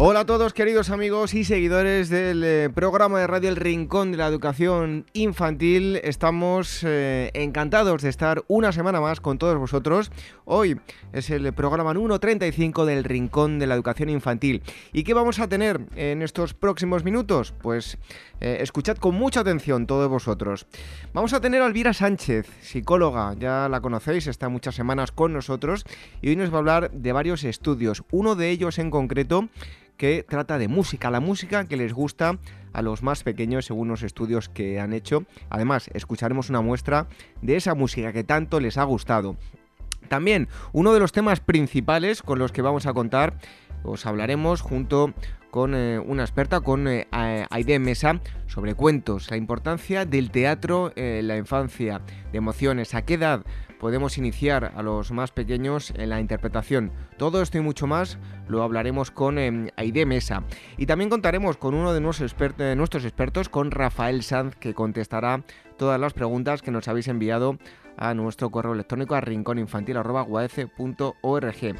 Hola a todos queridos amigos y seguidores del eh, programa de radio El Rincón de la Educación Infantil. Estamos eh, encantados de estar una semana más con todos vosotros. Hoy es el programa número 35 del Rincón de la Educación Infantil. ¿Y qué vamos a tener en estos próximos minutos? Pues eh, escuchad con mucha atención todos vosotros. Vamos a tener a Elvira Sánchez, psicóloga, ya la conocéis, está muchas semanas con nosotros y hoy nos va a hablar de varios estudios. Uno de ellos en concreto que trata de música, la música que les gusta a los más pequeños según los estudios que han hecho. Además, escucharemos una muestra de esa música que tanto les ha gustado. También uno de los temas principales con los que vamos a contar, os hablaremos junto con eh, una experta, con eh, Aide Mesa, sobre cuentos, la importancia del teatro en la infancia, de emociones, a qué edad podemos iniciar a los más pequeños en la interpretación. Todo esto y mucho más lo hablaremos con eh, Aide Mesa. Y también contaremos con uno de nuestros, expertos, nuestros expertos, con Rafael Sanz, que contestará todas las preguntas que nos habéis enviado a nuestro correo electrónico a rincóninfantil.org.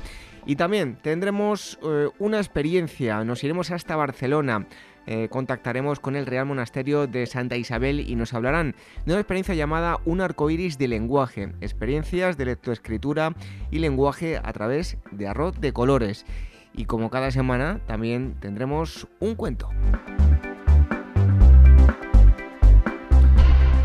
Y también tendremos eh, una experiencia, nos iremos hasta Barcelona eh, contactaremos con el Real Monasterio de Santa Isabel y nos hablarán de una experiencia llamada Un arcoíris de lenguaje, experiencias de lectoescritura y lenguaje a través de arroz de colores. Y como cada semana, también tendremos un cuento.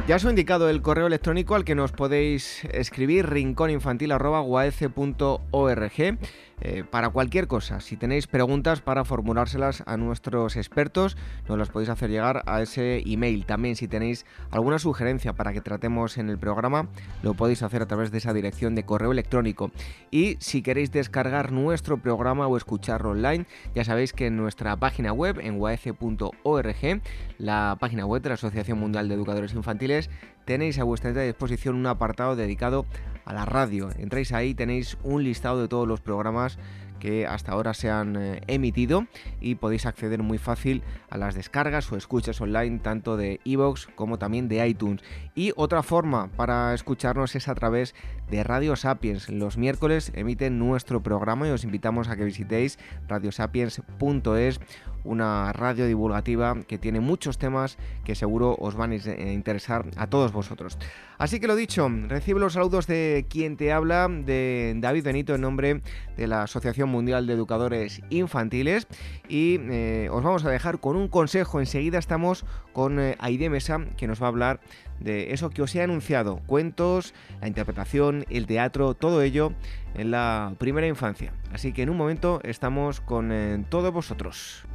Ya os he indicado el correo electrónico al que nos podéis escribir rincóninfantil.org eh, para cualquier cosa. Si tenéis preguntas para formulárselas a nuestros expertos, nos las podéis hacer llegar a ese email. También si tenéis alguna sugerencia para que tratemos en el programa, lo podéis hacer a través de esa dirección de correo electrónico. Y si queréis descargar nuestro programa o escucharlo online, ya sabéis que en nuestra página web, en uaf.org, la página web de la Asociación Mundial de Educadores Infantiles, tenéis a vuestra disposición un apartado dedicado a la radio. Entráis ahí, tenéis un listado de todos los programas que hasta ahora se han eh, emitido y podéis acceder muy fácil a las descargas o escuchas online tanto de iVoox como también de iTunes. Y otra forma para escucharnos es a través de Radio Sapiens. Los miércoles emiten nuestro programa y os invitamos a que visitéis radiosapiens.es una radio divulgativa que tiene muchos temas que seguro os van a interesar a todos vosotros. Así que lo dicho, recibe los saludos de quien te habla, de David Benito en nombre de la Asociación Mundial de Educadores Infantiles y eh, os vamos a dejar con un consejo. Enseguida estamos con eh, Aide Mesa que nos va a hablar de eso que os he anunciado, cuentos, la interpretación, el teatro, todo ello en la primera infancia. Así que en un momento estamos con eh, todos vosotros.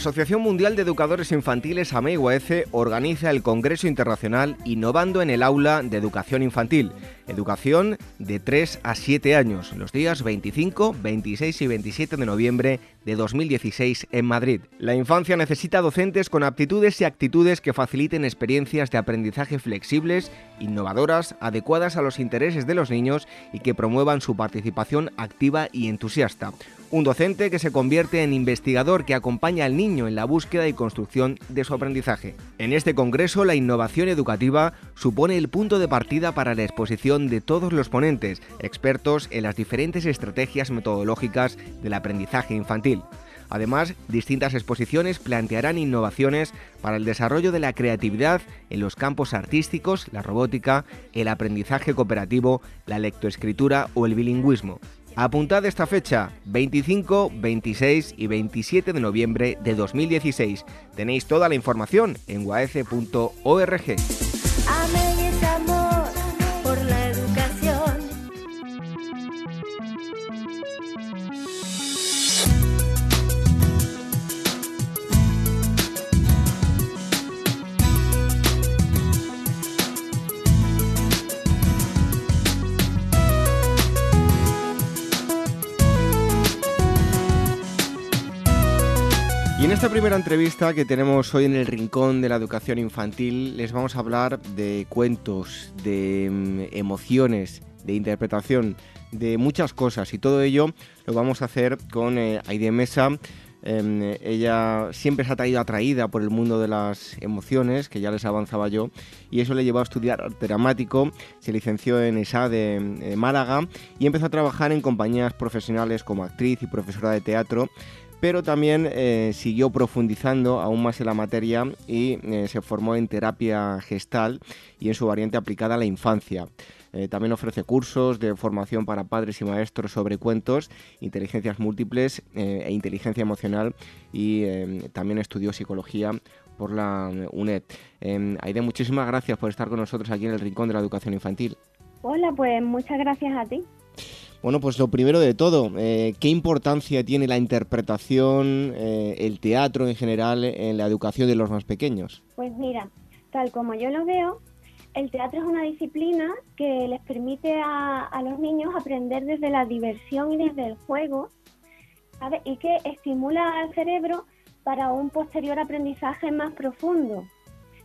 Asociación Mundial de Educadores Infantiles AMEIUAECE organiza el Congreso Internacional Innovando en el Aula de Educación Infantil, educación de 3 a 7 años, los días 25, 26 y 27 de noviembre de 2016 en Madrid. La infancia necesita docentes con aptitudes y actitudes que faciliten experiencias de aprendizaje flexibles, innovadoras, adecuadas a los intereses de los niños y que promuevan su participación activa y entusiasta. Un docente que se convierte en investigador que acompaña al niño en la búsqueda y construcción de su aprendizaje. En este congreso, la innovación educativa supone el punto de partida para la exposición de todos los ponentes, expertos en las diferentes estrategias metodológicas del aprendizaje infantil. Además, distintas exposiciones plantearán innovaciones para el desarrollo de la creatividad en los campos artísticos, la robótica, el aprendizaje cooperativo, la lectoescritura o el bilingüismo. Apuntad esta fecha, 25, 26 y 27 de noviembre de 2016. Tenéis toda la información en waece.org. en esta primera entrevista que tenemos hoy en el Rincón de la Educación Infantil, les vamos a hablar de cuentos, de mm, emociones, de interpretación, de muchas cosas. Y todo ello lo vamos a hacer con eh, Aide Mesa. Em, ella siempre se ha traído atraída por el mundo de las emociones, que ya les avanzaba yo, y eso le llevó a estudiar arte dramático, se licenció en ESA de Málaga y empezó a trabajar en compañías profesionales como actriz y profesora de teatro pero también eh, siguió profundizando aún más en la materia y eh, se formó en terapia gestal y en su variante aplicada a la infancia. Eh, también ofrece cursos de formación para padres y maestros sobre cuentos, inteligencias múltiples e inteligencia emocional y también estudió psicología por la UNED. Aide, muchísimas gracias por estar con nosotros aquí en el Rincón de la Educación Infantil. Hola, pues muchas gracias a ti. Bueno, pues lo primero de todo, eh, ¿qué importancia tiene la interpretación, eh, el teatro en general en la educación de los más pequeños? Pues mira, tal como yo lo veo, el teatro es una disciplina que les permite a, los niños aprender desde la diversión y desde el juego, Y que estimula al cerebro para un posterior aprendizaje más profundo.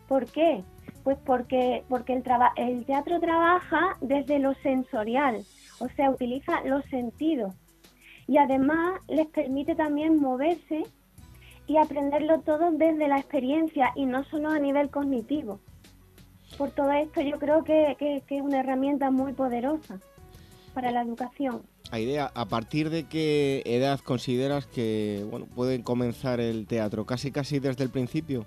¿Por qué? Pues porque, porque el, el teatro trabaja desde lo sensorial, o sea, utiliza los sentidos y además les permite también moverse y aprenderlo todo desde la experiencia y no solo a nivel cognitivo. Por todo esto yo creo que, es una herramienta muy poderosa para la educación. idea, ¿a partir de qué edad consideras que bueno, pueden comenzar el teatro? ¿Casi casi desde el principio?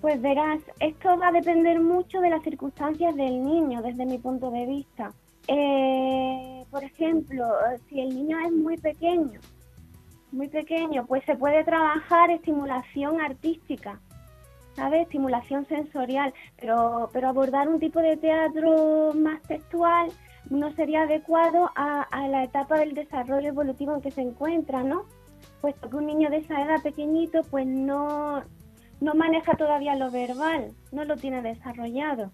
Pues verás, esto va a depender mucho de las circunstancias del niño desde mi punto de vista. Eh, por ejemplo, si el niño es muy pequeño, muy pequeño, pues se puede trabajar estimulación artística, ¿sabes? Estimulación sensorial, pero, pero abordar un tipo de teatro más textual no sería adecuado a, la etapa del desarrollo evolutivo en que se encuentra, ¿no? Puesto que un niño de esa edad pequeñito, pues no, no maneja todavía lo verbal, no lo tiene desarrollado.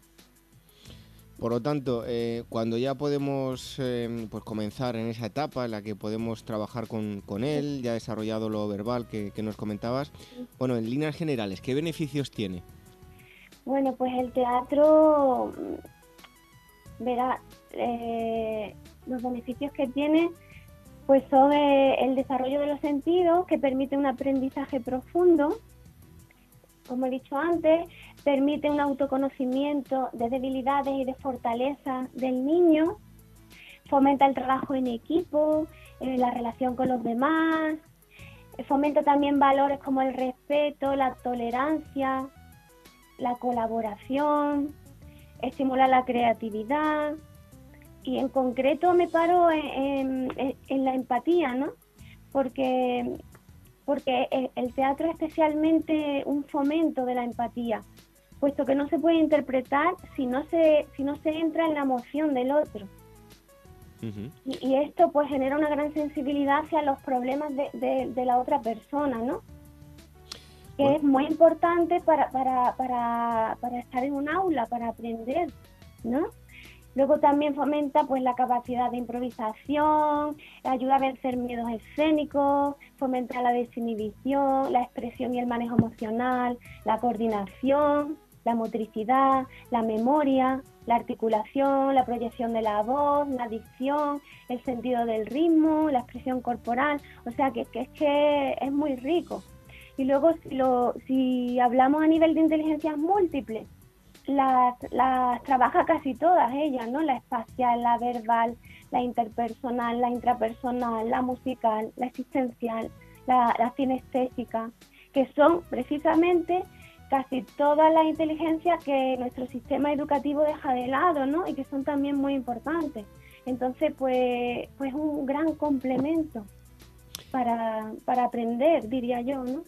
Por lo tanto, eh, cuando ya podemos eh, pues comenzar en esa etapa en la que podemos trabajar con, él, ya desarrollado lo verbal que, nos comentabas, bueno, en líneas generales, ¿qué beneficios tiene? Bueno, pues el teatro, mm, verá, eh, los beneficios que tiene pues son el desarrollo de los sentidos, que permite un aprendizaje profundo, como he dicho antes, permite un autoconocimiento de debilidades y de fortalezas del niño, fomenta el trabajo en equipo, eh, la relación con los demás, eh, fomenta también valores como el respeto, la tolerancia, la colaboración, estimula la creatividad y en concreto me paro en, la empatía, ¿no? Porque porque el teatro es especialmente un fomento de la empatía, puesto que no se puede interpretar si no se, si no se entra en la emoción del otro. y, esto pues genera una gran sensibilidad hacia los problemas de, la otra persona, ¿no? Que es muy importante para, para, para, para estar en un aula, para aprender, ¿no? Luego también fomenta pues la capacidad de improvisación, ayuda a vencer miedos escénicos, fomenta la desinhibición, la expresión y el manejo emocional, la coordinación, la motricidad, la memoria, la articulación, la proyección de la voz, la dicción, el sentido del ritmo, la expresión corporal, o sea que, es que es muy rico. Y luego si, lo, si hablamos a nivel de inteligencias múltiples, las, las trabaja casi todas ellas, ¿no? La espacial, la verbal, la interpersonal, la intrapersonal, la musical, la existencial, la, la cinestésica, que son precisamente casi todas las inteligencias que nuestro sistema educativo deja de lado, ¿no? Y que son también muy importantes. Entonces, pues, pues un gran complemento para, para aprender, diría yo, ¿no?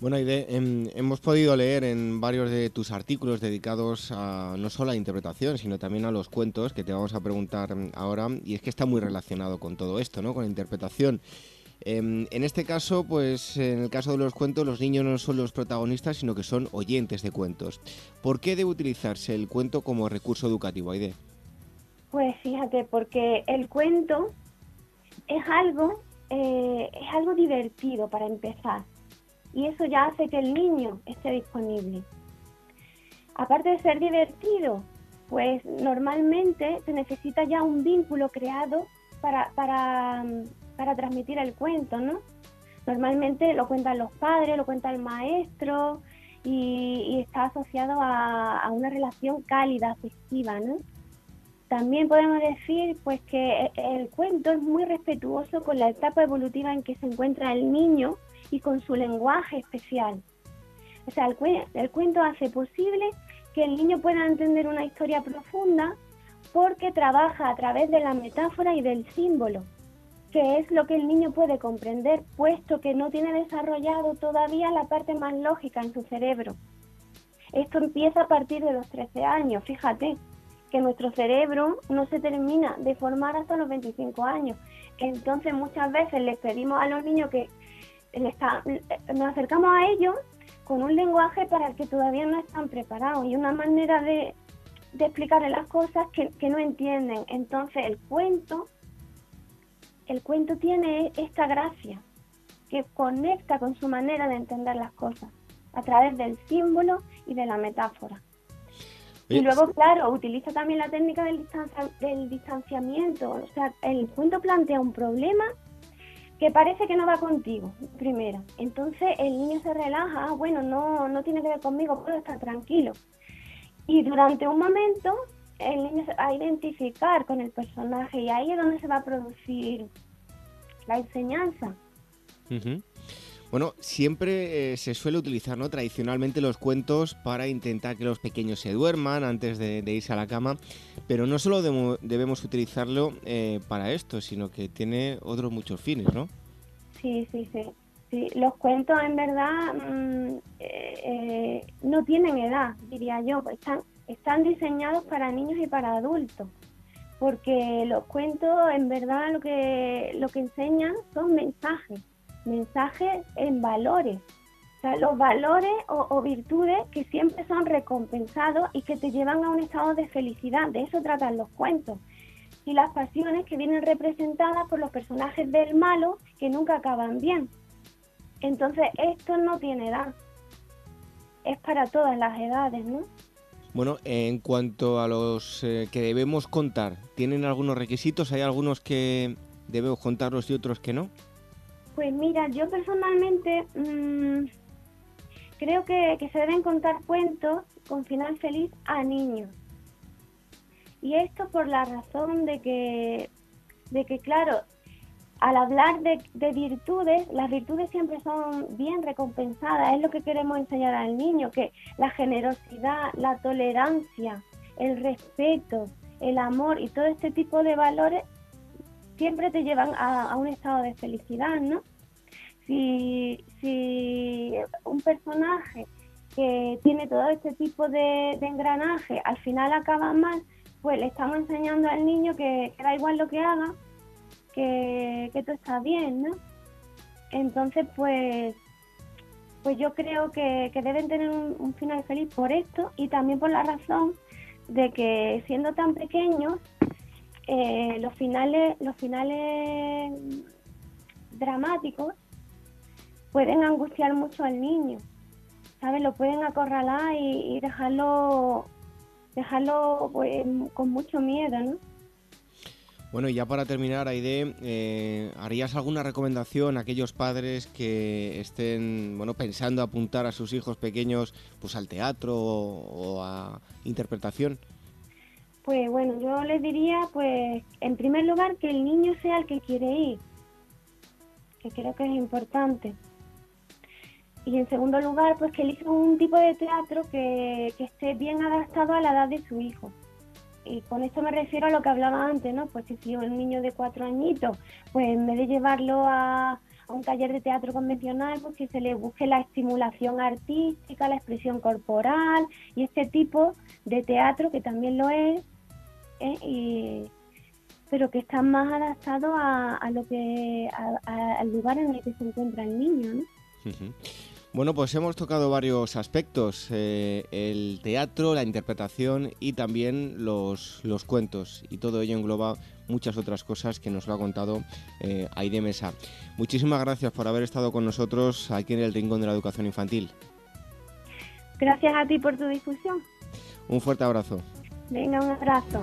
Bueno, Aide, em, hemos podido leer en varios de tus artículos dedicados a no solo a la interpretación, sino también a los cuentos, que te vamos a preguntar ahora, y es que está muy relacionado con todo esto, ¿no? Con la interpretación. Em, en este caso, pues en el caso de los cuentos, los niños no son los protagonistas, sino que son oyentes de cuentos. ¿Por qué debe utilizarse el cuento como recurso educativo, Aide? Pues fíjate, porque el cuento es algo, eh, es algo divertido para empezar y eso ya hace que el niño esté disponible. Aparte de ser divertido, pues normalmente se necesita ya un vínculo creado para, para, para transmitir el cuento, ¿no? Normalmente lo cuentan los padres, lo cuenta el maestro y, está asociado a, a, una relación cálida, afectiva, ¿no? También podemos decir pues que el cuento es muy respetuoso con la etapa evolutiva en que se encuentra el niño y con su lenguaje especial. O sea, el, el cuento hace posible que el niño pueda entender una historia profunda porque trabaja a través de la metáfora y del símbolo, que es lo que el niño puede comprender, puesto que no tiene desarrollado todavía la parte más lógica en su cerebro. Esto empieza a partir de los 13 años, fíjate que nuestro cerebro no se termina de formar hasta los 25 años. Entonces muchas veces les pedimos a los niños que nos acercamos a ellos con un lenguaje para el que todavía no están preparados y una manera de, de explicarle las cosas que no entienden. Entonces el cuento, el cuento tiene esta gracia que conecta con su manera de entender las cosas a través del símbolo y de la metáfora. Y luego, claro, utiliza también la técnica del, del distanciamiento. O sea, el cuento plantea un problema que parece que no va contigo, primero. Entonces el niño se relaja, ah, bueno, no, no tiene que ver conmigo, puedo estar tranquilo. Y durante un momento el niño se va a identificar con el personaje y ahí es donde se va a producir la enseñanza. Bueno, siempre eh, se suele utilizar ¿no? tradicionalmente los cuentos para intentar que los pequeños se duerman antes de, irse a la cama, pero no solo debemos utilizarlo eh, para esto, sino que tiene otros muchos fines, ¿no? Sí, sí, sí. sí. Los cuentos en verdad mm, eh, no tienen edad, diría yo, están, están diseñados para niños y para adultos porque los cuentos en verdad lo que lo que enseñan son mensajes mensajes en valores. O sea, los valores o, virtudes que siempre son recompensados y que te llevan a un estado de felicidad. De eso tratan los cuentos. Y las pasiones que vienen representadas por los personajes del malo que nunca acaban bien. Entonces, esto no tiene edad. Es para todas las edades, ¿no? Bueno, en cuanto a los eh, que debemos contar, ¿tienen algunos requisitos? ¿Hay algunos que debemos contarlos y otros que no? Pues mira, yo personalmente mm, creo que, se deben contar cuentos con final feliz a niños. Y esto por la razón de que, de que claro, al hablar de, de, virtudes, las virtudes siempre son bien recompensadas, es lo que queremos enseñar al niño, que la generosidad, la tolerancia, el respeto, el amor y todo este tipo de valores siempre te llevan a, un estado de felicidad, ¿no? Si, si un personaje que tiene todo este tipo de, engranaje al final acaba mal, pues le estamos enseñando al niño que, da igual lo que haga, que, todo está bien, ¿no? Entonces, pues, pues yo creo que, deben tener un, final feliz por esto y también por la razón de que siendo tan pequeños eh, los finales, los finales dramáticos pueden angustiar mucho al niño, ¿sabes? Lo pueden acorralar y, dejarlo, dejarlo pues, con mucho miedo, ¿no? Bueno, y ya para terminar, Aide, eh, ¿harías alguna recomendación a aquellos padres que estén bueno, pensando apuntar a sus hijos pequeños pues, al teatro o a interpretación? Pues bueno, yo les diría, pues, en primer lugar, que el niño sea el que quiere ir, que creo que es importante. Y en segundo lugar, pues que elija un tipo de teatro que, esté bien adaptado a la edad de su hijo. Y con esto me refiero a lo que hablaba antes, ¿no? Pues si un niño de cuatro añitos, pues en vez de llevarlo a, a un taller de teatro convencional, pues que se le busque la estimulación artística, la expresión corporal y este tipo de teatro que también lo es, ¿eh? pero que está más adaptado a, lo que al lugar en el que se encuentra el niño. Bueno, pues hemos tocado varios aspectos, eh, el teatro, la interpretación y también los, los cuentos. Y todo ello engloba muchas otras cosas que nos lo ha contado eh, Aide Mesa. Muchísimas gracias por haber estado con nosotros aquí en el Rincón de la Educación Infantil. Gracias a ti por tu discusión. Un fuerte abrazo. Venga, un abrazo.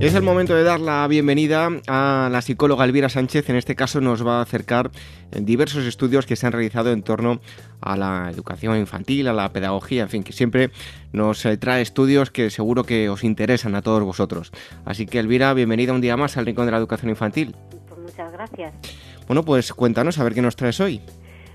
Es el momento de dar la bienvenida a la psicóloga Elvira Sánchez. En este caso nos va a acercar diversos estudios que se han realizado en torno a la educación infantil, a la pedagogía, en fin, que siempre nos eh, trae estudios que seguro que os interesan a todos vosotros. Así que Elvira, bienvenida un día más al Rincón de la Educación Infantil. Pues muchas gracias. Bueno, pues cuéntanos a ver qué nos traes hoy.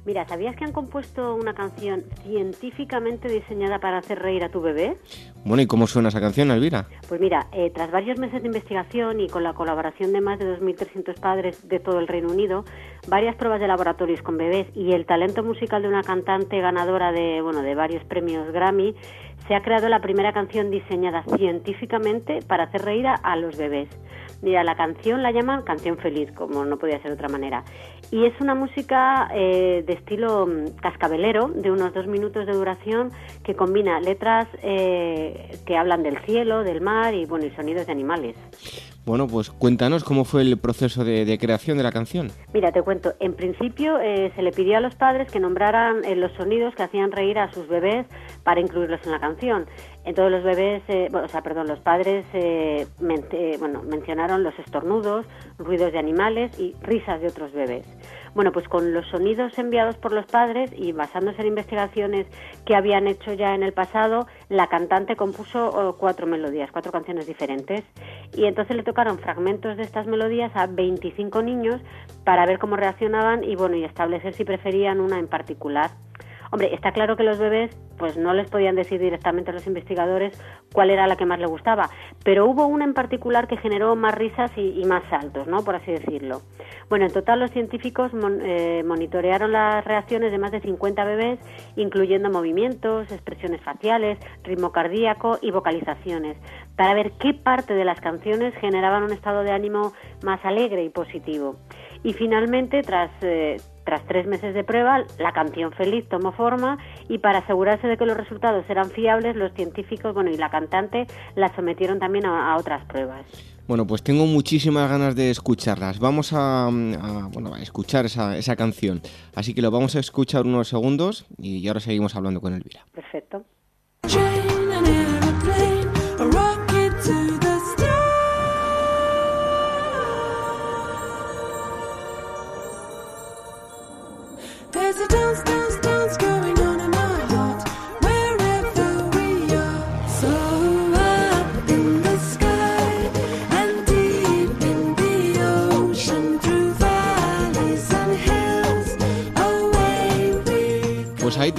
Mira, ¿sabías que han compuesto una canción científicamente diseñada para hacer reír a tu bebé? Bueno, ¿y cómo suena esa canción, Elvira? Pues mira, eh, tras varios meses de investigación y con la colaboración de más de 2.300 padres de todo el Reino Unido, varias pruebas de laboratorios con bebés y el talento musical de una cantante ganadora de, bueno, de varios premios Grammy, se ha creado la primera canción diseñada científicamente para hacer reír a los bebés. Mira, la canción la llaman Canción Feliz, como no podía ser de otra manera. Y es una música eh, de estilo mm, cascabelero, de unos dos minutos de duración, que combina letras eh, que hablan del cielo, del mar y, bueno, y sonidos de animales. Bueno, pues cuéntanos cómo fue el proceso de, creación de la canción. Mira, te cuento. En principio eh, se le pidió a los padres que nombraran eh, los sonidos que hacían reír a sus bebés para incluirlos en la canción. Entonces los bebés, eh, o sea, perdón, los padres bueno, mencionaron los estornudos, ruidos de animales y risas de otros bebés. Bueno, pues con los sonidos enviados por los padres y basándose en investigaciones que habían hecho ya en el pasado, la cantante compuso oh, cuatro melodías, cuatro canciones diferentes. Y entonces le tocaron fragmentos de estas melodías a 25 niños para ver cómo reaccionaban y bueno, y establecer si preferían una en particular. Hombre, está claro que los bebés pues no les podían decir directamente a los investigadores cuál era la que más le gustaba, pero hubo una en particular que generó más risas y, más saltos, ¿no? Por así decirlo. Bueno, en total los científicos eh, monitorearon las reacciones de más de 50 bebés, incluyendo movimientos, expresiones faciales, ritmo cardíaco y vocalizaciones, para ver qué parte de las canciones generaban un estado de ánimo más alegre y positivo. Y finalmente, tras, eh, tras tres meses de prueba, la canción feliz tomó forma y para asegurarse de que los resultados eran fiables, los científicos bueno, y la cantante la sometieron también a, otras pruebas. Bueno, pues tengo muchísimas ganas de escucharlas. Vamos a, bueno, a escuchar esa, esa, canción. Así que lo vamos a escuchar unos segundos y ahora seguimos hablando con Elvira. Perfecto.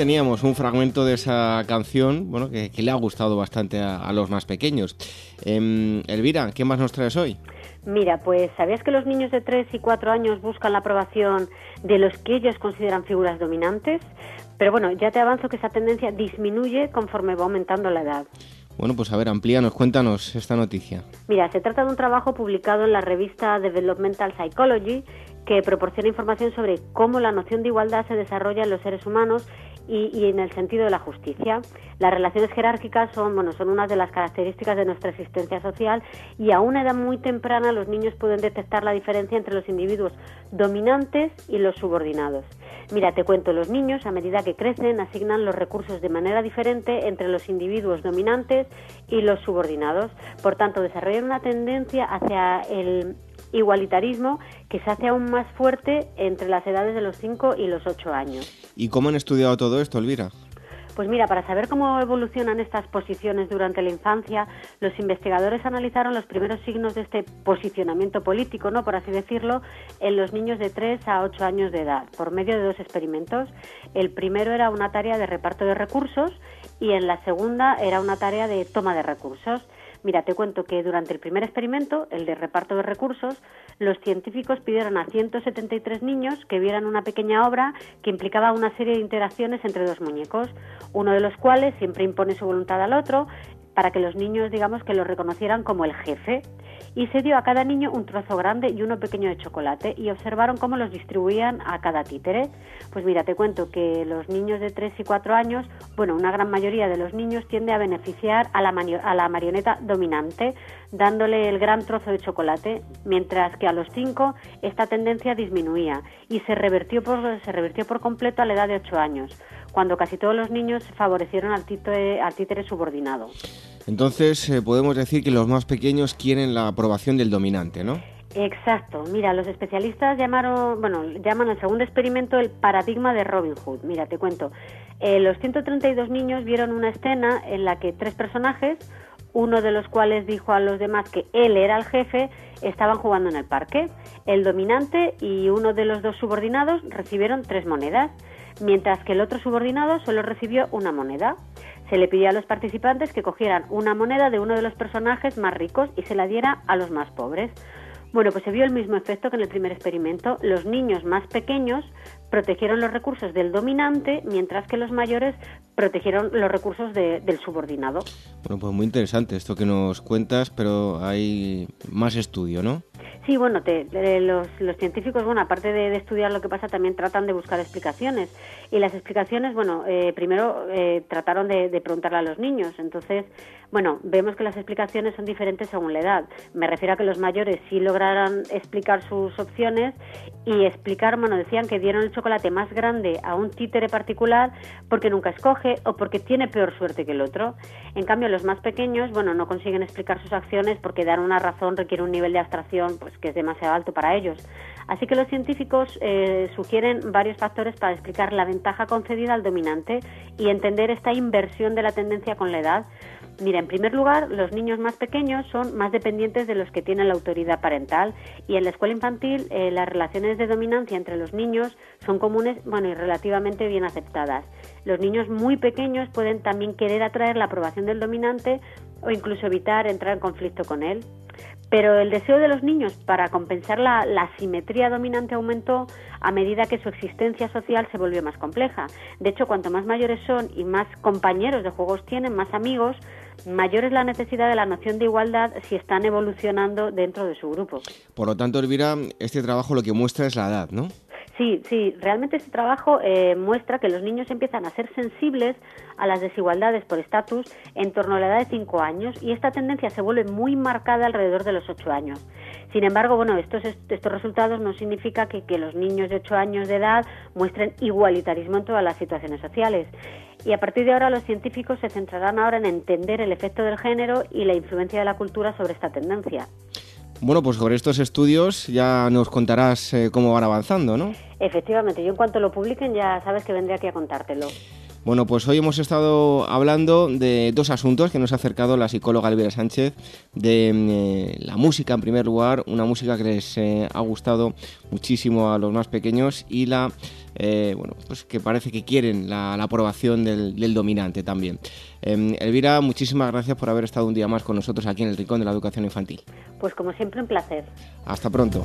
Teníamos un fragmento de esa canción, bueno, que, le ha gustado bastante a, los más pequeños. Em, Elvira, ¿qué más nos traes hoy? Mira, pues ¿sabías que los niños de 3 y 4 años buscan la aprobación de los que ellos consideran figuras dominantes? Pero bueno, ya te avanzo que esa tendencia disminuye conforme va aumentando la edad. Bueno, pues a ver, amplíanos, cuéntanos esta noticia. Mira, se trata de un trabajo publicado en la revista Developmental Psychology que proporciona información sobre cómo la noción de igualdad se desarrolla en los seres humanos y, en el sentido de la justicia. Las relaciones jerárquicas son, bueno, son una de las características de nuestra existencia social y a una edad muy temprana los niños pueden detectar la diferencia entre los individuos dominantes y los subordinados. Mira, te cuento, los niños a medida que crecen asignan los recursos de manera diferente entre los individuos dominantes y los subordinados. Por tanto, desarrollan una tendencia hacia el igualitarismo que se hace aún más fuerte entre las edades de los 5 y los 8 años. ¿Y cómo han estudiado todo esto, Elvira? Pues mira, para saber cómo evolucionan estas posiciones durante la infancia, los investigadores analizaron los primeros signos de este posicionamiento político, ¿no? por así decirlo, en los niños de 3 a 8 años de edad, por medio de dos experimentos. El primero era una tarea de reparto de recursos y en la segunda era una tarea de toma de recursos. Mira, te cuento que durante el primer experimento, el de reparto de recursos, los científicos pidieron a 173 niños que vieran una pequeña obra que implicaba una serie de interacciones entre dos muñecos, uno de los cuales siempre impone su voluntad al otro para que los niños, digamos, que lo reconocieran como el jefe y se dio a cada niño un trozo grande y uno pequeño de chocolate y observaron cómo los distribuían a cada títere. Pues mira, te cuento que los niños de 3 y 4 años, bueno, una gran mayoría de los niños tiende a beneficiar a la, a la marioneta dominante, dándole el gran trozo de chocolate, mientras que a los 5 esta tendencia disminuía y se revertió por, se revertió por completo a la edad de 8 años, cuando casi todos los niños favorecieron al al títere subordinado. Entonces eh, podemos decir que los más pequeños quieren la aprobación del dominante, ¿no? Exacto. Mira, los especialistas llamaron, bueno, llaman al segundo experimento el paradigma de Robin Hood. Mira, te cuento. Eh, los 132 niños vieron una escena en la que tres personajes, uno de los cuales dijo a los demás que él era el jefe, estaban jugando en el parque. El dominante y uno de los dos subordinados recibieron tres monedas, mientras que el otro subordinado solo recibió una moneda se le pidió a los participantes que cogieran una moneda de uno de los personajes más ricos y se la diera a los más pobres. Bueno, pues se vio el mismo efecto que en el primer experimento. Los niños más pequeños protegieron los recursos del dominante, mientras que los mayores protegieron los recursos del subordinado. Bueno, pues muy interesante esto que nos cuentas, pero hay más estudio, ¿no? Sí, bueno, los, científicos, bueno, aparte de, estudiar lo que pasa, también tratan de buscar explicaciones. Y las explicaciones, bueno, eh, primero eh, trataron de, preguntarle a los niños. Entonces, bueno, vemos que las explicaciones son diferentes según la edad. Me refiero a que los mayores sí lograron explicar sus opciones y explicar, bueno, decían que dieron el chocolate más grande a un títere particular porque nunca escoge o porque tiene peor suerte que el otro. En cambio, los más pequeños, bueno, no consiguen explicar sus acciones porque dar una razón requiere un nivel de abstracción pues que es demasiado alto para ellos. Así que los científicos eh, sugieren varios factores para explicar la ventaja concedida al dominante y entender esta inversión de la tendencia con la edad. Mira, en primer lugar, los niños más pequeños son más dependientes de los que tienen la autoridad parental y en la escuela infantil eh, las relaciones de dominancia entre los niños son comunes bueno, y relativamente bien aceptadas. Los niños muy pequeños pueden también querer atraer la aprobación del dominante o incluso evitar entrar en conflicto con él. Pero el deseo de los niños para compensar la, la, simetría dominante aumentó a medida que su existencia social se volvió más compleja. De hecho, cuanto más mayores son y más compañeros de juegos tienen, más amigos, mayor es la necesidad de la noción de igualdad si están evolucionando dentro de su grupo. Por lo tanto, Elvira, este trabajo lo que muestra es la edad, ¿no? Sí, sí, realmente este trabajo eh, muestra que los niños empiezan a ser sensibles a las desigualdades por estatus en torno a la edad de 5 años y esta tendencia se vuelve muy marcada alrededor de los 8 años. Sin embargo, bueno, estos, estos resultados no significa que, que los niños de 8 años de edad muestren igualitarismo en todas las situaciones sociales. Y a partir de ahora los científicos se centrarán ahora en entender el efecto del género y la influencia de la cultura sobre esta tendencia. Bueno, pues sobre estos estudios ya nos contarás eh, cómo van avanzando, ¿no? Efectivamente, yo en cuanto lo publiquen ya sabes que vendré aquí a contártelo. Bueno, pues hoy hemos estado hablando de dos asuntos que nos ha acercado la psicóloga Elvira Sánchez, de eh, la música en primer lugar, una música que les eh, ha gustado muchísimo a los más pequeños y la, eh, bueno, pues que parece que quieren la, aprobación del, del, dominante también. Em, Elvira, muchísimas gracias por haber estado un día más con nosotros aquí en el Rincón de la Educación Infantil. Pues como siempre un placer. Hasta pronto.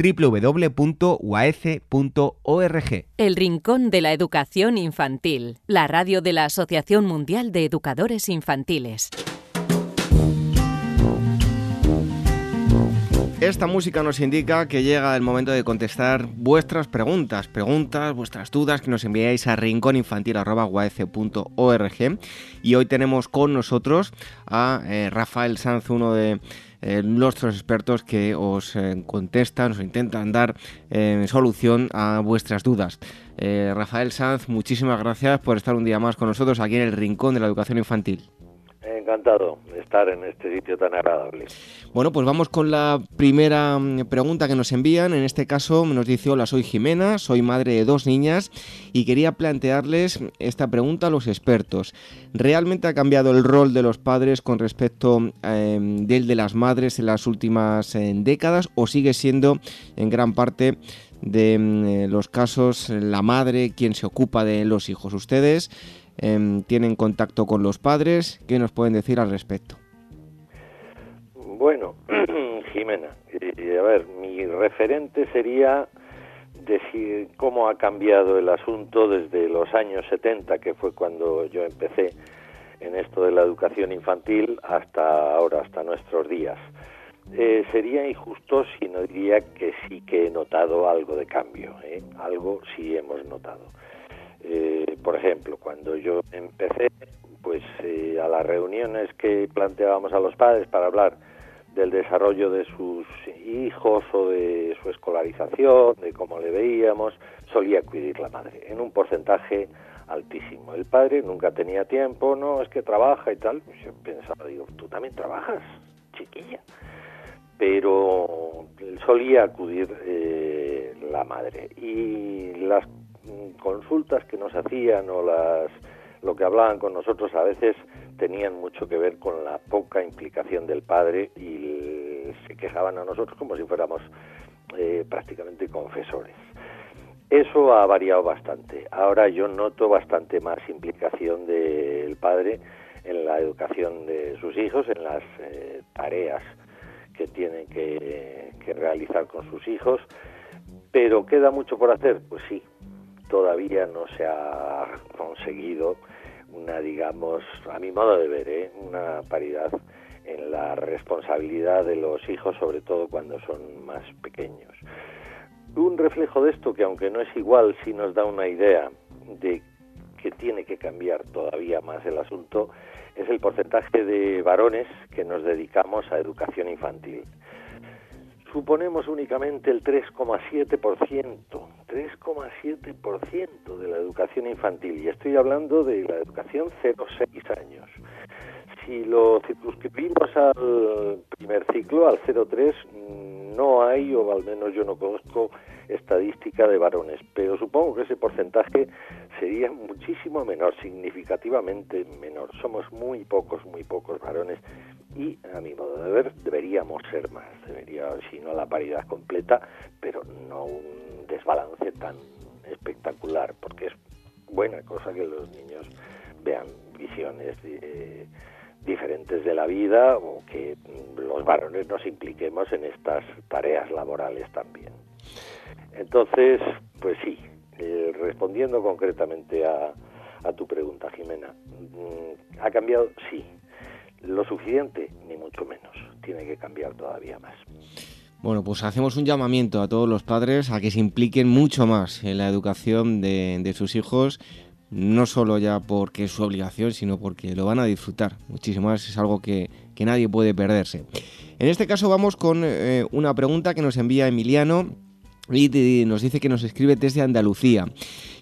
www.uaece.org. El Rincón de la Educación Infantil, la radio de la Asociación Mundial de Educadores Infantiles. Esta música nos indica que llega el momento de contestar vuestras preguntas, preguntas, vuestras dudas que nos enviáis a rincóninfantil.org y hoy tenemos con nosotros a eh, Rafael Sanz, uno de eh, nuestros expertos que os eh, contestan, os intentan dar solución a vuestras dudas. Rafael Sanz, muchísimas gracias por estar un día más con nosotros aquí en el Rincón de la Educación Infantil. Encantado de estar en este sitio tan agradable. Bueno, pues vamos con la primera mm, pregunta que nos envían. En este caso nos dice, hola, soy Jimena, soy madre de dos niñas y quería plantearles esta pregunta a los expertos. ¿Realmente ha cambiado el rol de los padres con respecto em, del de las madres en las últimas eh, décadas o sigue siendo en gran parte de mm, eh, los casos la madre quien se ocupa de los hijos? Ustedes Em, tienen contacto con los padres. ¿Qué nos pueden decir al respecto? Bueno, Jimena, a ver, mi referente sería decir cómo ha cambiado el asunto desde los años 70, que fue cuando yo empecé en esto de la educación infantil, hasta ahora, hasta nuestros días. Eh, sería injusto si no diría que sí que he notado algo de cambio, ¿eh? algo sí hemos notado. Eh, por ejemplo, cuando yo empecé, pues eh, a las reuniones que planteábamos a los padres para hablar del desarrollo de sus hijos o de su escolarización, de cómo le veíamos, solía acudir la madre, en un porcentaje altísimo. El padre nunca tenía tiempo, no, es que trabaja y tal. Pues yo pensaba, digo, tú también trabajas, chiquilla. Pero solía acudir eh, la madre. Y las consultas que nos hacían o las lo que hablaban con nosotros a veces tenían mucho que ver con la poca implicación del padre y se quejaban a nosotros como si fuéramos eh, prácticamente confesores. Eso ha variado bastante. Ahora yo noto bastante más implicación del padre en la educación de sus hijos, en las eh, tareas que tiene que, que realizar con sus hijos. Pero queda mucho por hacer, pues sí, todavía no se ha conseguido una, digamos, a mi modo de ver, ¿eh? una paridad en la responsabilidad de los hijos, sobre todo cuando son más pequeños. Un reflejo de esto, que aunque no es igual, sí nos da una idea de que tiene que cambiar todavía más el asunto, es el porcentaje de varones que nos dedicamos a educación infantil suponemos únicamente el 3,7%, 3,7% de la educación infantil, y estoy hablando de la educación 0-6 años. Si lo circunscribimos al primer ciclo, al 0-3, no hay, o al menos yo no conozco, estadística de varones, pero supongo que ese porcentaje sería muchísimo menor, significativamente menor. Somos muy pocos, muy pocos varones. Y a mi modo de ver deberíamos ser más, debería, si no la paridad completa, pero no un desbalance tan espectacular, porque es buena cosa que los niños vean visiones diferentes de la vida o que los varones nos impliquemos en estas tareas laborales también. Entonces, pues sí, eh, respondiendo concretamente a, a tu pregunta, Jimena, mm, ¿ha cambiado? Sí, lo suficiente, ni mucho menos. Tiene que cambiar todavía más. Bueno, pues hacemos un llamamiento a todos los padres a que se impliquen mucho más en la educación de, sus hijos, no solo ya porque es su obligación, sino porque lo van a disfrutar muchísimo más, es algo que, nadie puede perderse. En este caso vamos con eh, una pregunta que nos envía Emiliano y nos dice que nos escribe desde Andalucía.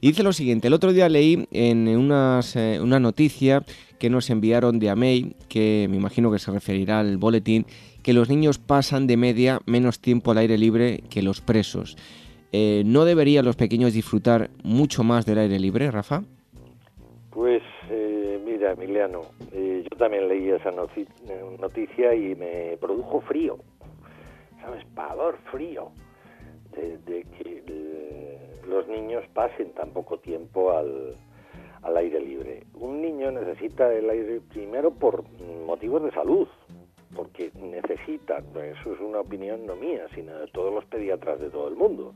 Y dice lo siguiente, el otro día leí en unas, eh, una noticia que nos enviaron de AMEI, que me imagino que se referirá al boletín, que los niños pasan de media menos tiempo al aire libre que los presos. Eh, ¿No deberían los pequeños disfrutar mucho más del aire libre, Rafa? Pues eh, mira, Emiliano, eh, yo también leí esa noticia y me produjo frío, ¿sabes? Pavor, frío, de, que los niños pasen tan poco tiempo al, al aire libre. Un niño necesita el aire primero por motivos de salud, porque necesita, eso es una opinión no mía, sino de todos los pediatras de todo el mundo,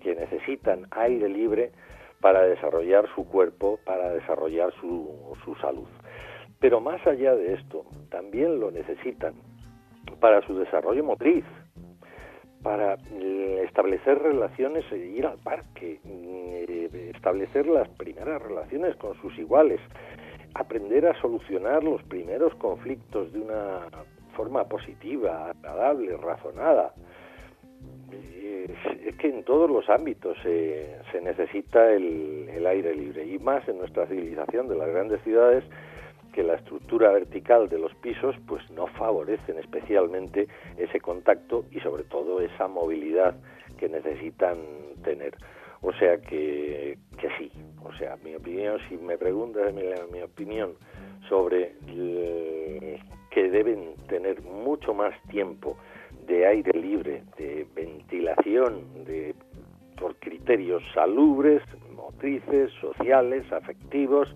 que necesitan aire libre para desarrollar su cuerpo, para desarrollar su, su salud. Pero más allá de esto, también lo necesitan para su desarrollo motriz, para eh, establecer relaciones, e ir al parque, eh, establecer las primeras relaciones con sus iguales, aprender a solucionar los primeros conflictos de una forma positiva, agradable, razonada. Es, que en todos los ámbitos se, necesita el, el aire libre y más en nuestra civilización de las grandes ciudades que la estructura vertical de los pisos pues no favorecen especialmente ese contacto y sobre todo esa movilidad que necesitan tener. O sea que, que sí, o sea, mi opinión, si me preguntas mi, opinión sobre eh, que deben tener mucho más tiempo de aire libre, de ventilación, de por criterios salubres, motrices, sociales, afectivos,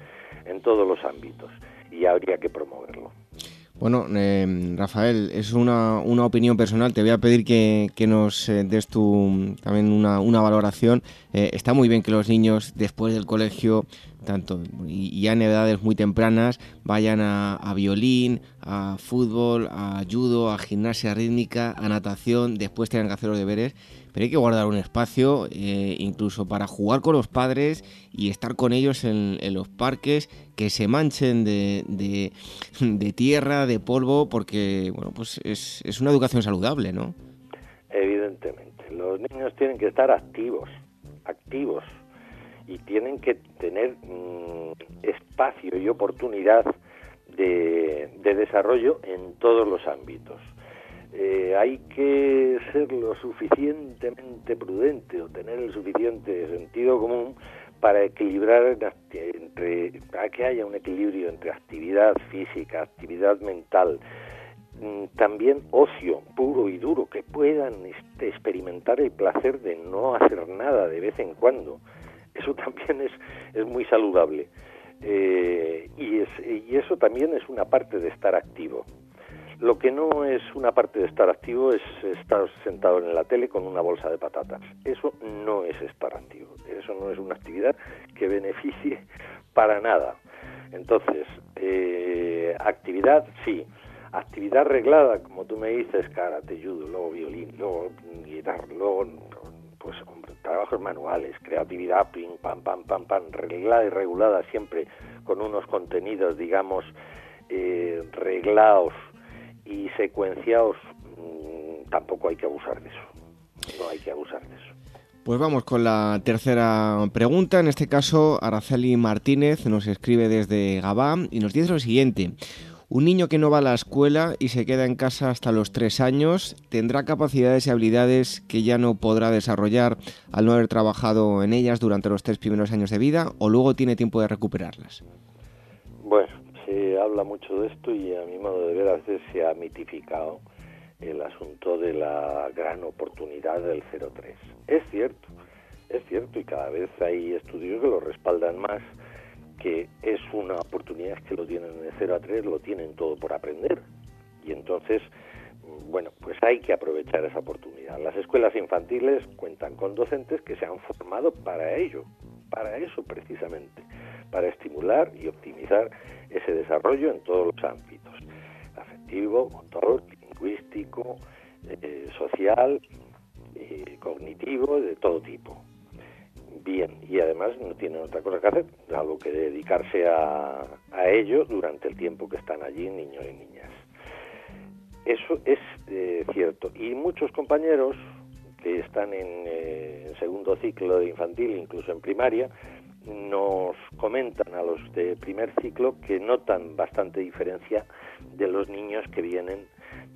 en todos los ámbitos y habría que promoverlo. Bueno, eh, Rafael, es una, una, opinión personal. Te voy a pedir que, que nos eh, des tu, también una, una valoración. Eh, está muy bien que los niños después del colegio, tanto y ya en edades muy tempranas, vayan a, a, violín, a fútbol, a judo, a gimnasia rítmica, a natación, después tengan que hacer los deberes pero hay que guardar un espacio eh, incluso para jugar con los padres y estar con ellos en, los parques, que se manchen de, de, tierra, de polvo, porque bueno, pues es, una educación saludable, ¿no? Evidentemente, los niños tienen que estar activos, activos, y tienen que tener mm, espacio y oportunidad de desarrollo en todos los ámbitos. Eh, hay que ser lo suficientemente prudente o tener el suficiente sentido común para equilibrar entre para que haya un equilibrio entre actividad física, actividad mental, mm, también ocio puro y duro, que puedan este, experimentar el placer de no hacer nada de vez en cuando. Eso también es, es muy saludable. Eh, y, es, y eso también es una parte de estar activo. Lo que no es una parte de estar activo es estar sentado en la tele con una bolsa de patatas. Eso no es estar activo. Eso no es una actividad que beneficie para nada. Entonces, eh, actividad sí. Actividad reglada, como tú me dices, karate, judo, luego violín, luego guitarra, luego pues trabajos manuales, creatividad, ping, pam, pam, pam, pam, reglada y regulada siempre con unos contenidos, digamos, eh, reglados y secuenciados, mm, tampoco hay que abusar de eso. No hay que abusar de eso. Pues vamos con la tercera pregunta. En este caso, Araceli Martínez nos escribe desde Gabá y nos dice lo siguiente. Un niño que no va a la escuela y se queda en casa hasta los tres años tendrá capacidades y habilidades que ya no podrá desarrollar al no haber trabajado en ellas durante los tres primeros años de vida o luego tiene tiempo de recuperarlas. Bueno, se habla mucho de esto y a mi modo de ver a veces se ha mitificado el asunto de la gran oportunidad del 03. Es cierto, es cierto y cada vez hay estudios que lo respaldan más, que es una oportunidad que lo tienen de 0 a 3, lo tienen todo por aprender. Y entonces, bueno, pues hay que aprovechar esa oportunidad. Las escuelas infantiles cuentan con docentes que se han formado para ello, para eso precisamente, para estimular y optimizar ese desarrollo en todos los ámbitos, afectivo, motor, lingüístico, eh, social, eh, cognitivo, de todo tipo. Bien, y además no tienen otra cosa que hacer, algo que dedicarse a, a ello durante el tiempo que están allí niños y niñas. Eso es eh, cierto. Y muchos compañeros que están en, en segundo ciclo de infantil, incluso en primaria, nos comentan a los de primer ciclo que notan bastante diferencia de los niños que vienen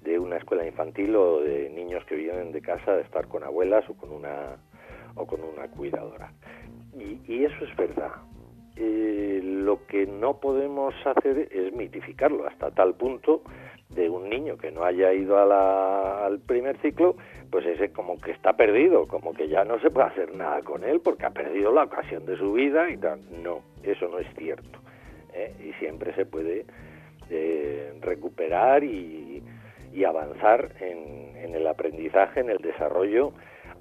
de una escuela infantil o de niños que vienen de casa de estar con abuelas o con una o con una cuidadora. Y, y eso es verdad, eh, lo que no podemos hacer es mitificarlo hasta tal punto de un niño que no haya ido al primer ciclo, pues ese como que está perdido, como que ya no se puede hacer nada con él porque ha perdido la ocasión de su vida y tal. No, eso no es cierto. ¿eh? Y siempre se puede eh, recuperar y, avanzar en, en el aprendizaje, en el desarrollo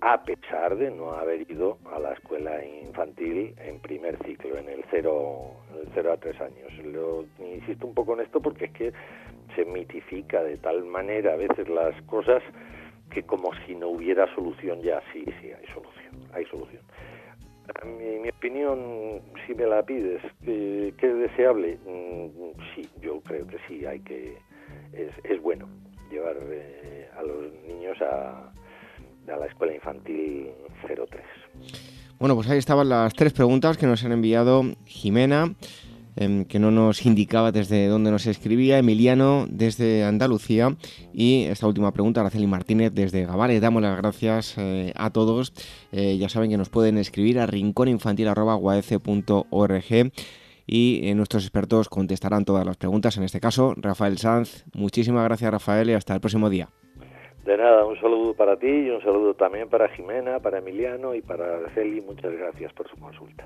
a pesar de no haber ido a la escuela infantil en primer ciclo, en el 0, el 0 a 3 años. Lo, insisto un poco en esto porque es que se mitifica de tal manera a veces las cosas que como si no hubiera solución ya, sí, sí, hay solución, hay solución. Mi, opinión, si me la pides, ¿qué es deseable? Mm, sí, yo creo que sí, hay que es, es bueno llevar eh, a los niños a, a la Escuela Infantil 03. Bueno, pues ahí estaban las tres preguntas que nos han enviado Jimena, em, que no nos indicaba desde dónde nos escribía, Emiliano desde Andalucía y esta última pregunta, Araceli Martínez desde Gavare. Damos las gracias eh, a todos. Eh, ya saben que nos pueden escribir a rincóninfantil.org y eh, nuestros expertos contestarán todas las preguntas. En este caso, Rafael Sanz. Muchísimas gracias, Rafael, y hasta el próximo día. De nada, un saludo para ti y un saludo también para Jimena, para Emiliano y para Araceli. Muchas gracias por su consulta.